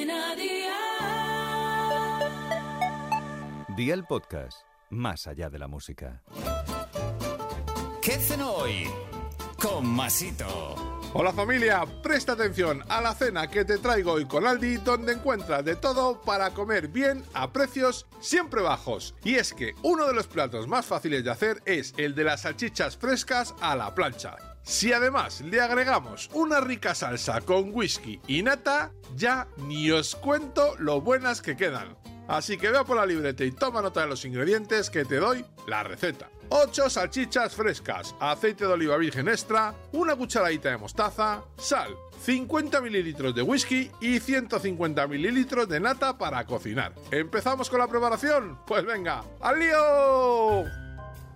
Cadena Dial. Día el podcast, más allá de la música. ¿Qué cenó hoy? Con Masito. Hola familia, presta atención a la cena que te traigo hoy con Aldi, donde encuentras de todo para comer bien a precios siempre bajos. Y es que uno de los platos más fáciles de hacer es el de las salchichas frescas a la plancha. Si además le agregamos una rica salsa con whisky y nata, ya ni os cuento lo buenas que quedan. Así que vea por la libreta y toma nota de los ingredientes que te doy la receta. 8 salchichas frescas, aceite de oliva virgen extra, una cucharadita de mostaza, sal, 50 mililitros de whisky y 150 mililitros de nata para cocinar. ¿Empezamos con la preparación? Pues venga, ¡al lío!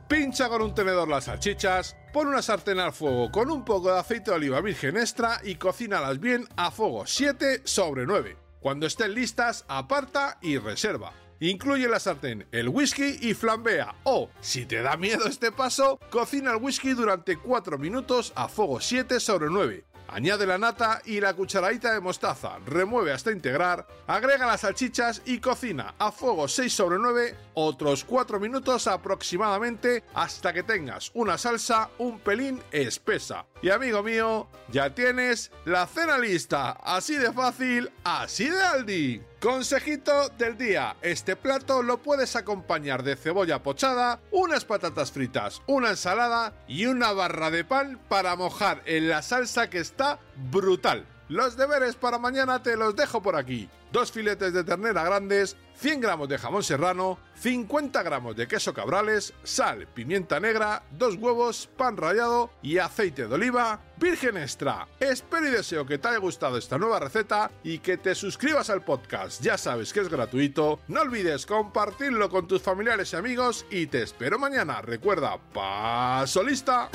Pincha con un tenedor las salchichas, pon una sartén al fuego con un poco de aceite de oliva virgen extra y cocínalas bien a fuego 7 sobre 9. Cuando estén listas, aparta y reserva. Incluye la sartén el whisky y flambea o, si te da miedo este paso, cocina el whisky durante 4 minutos a fuego 7 sobre 9. Añade la nata y la cucharadita de mostaza, remueve hasta integrar, agrega las salchichas y cocina a fuego 6 sobre 9 otros 4 minutos aproximadamente hasta que tengas una salsa un pelín espesa. Y amigo mío, ya tienes la cena lista, así de fácil, así de Aldi. Consejito del día, este plato lo puedes acompañar de cebolla pochada, unas patatas fritas, una ensalada y una barra de pan para mojar en la salsa que está brutal. Los deberes para mañana te los dejo por aquí. Dos filetes de ternera grandes, 100 gramos de jamón serrano, 50 gramos de queso cabrales, sal, pimienta negra, dos huevos, pan rallado y aceite de oliva virgen extra. Espero y deseo que te haya gustado esta nueva receta y que te suscribas al podcast. Ya sabes que es gratuito. No olvides compartirlo con tus familiares y amigos y te espero mañana. Recuerda, paso lista.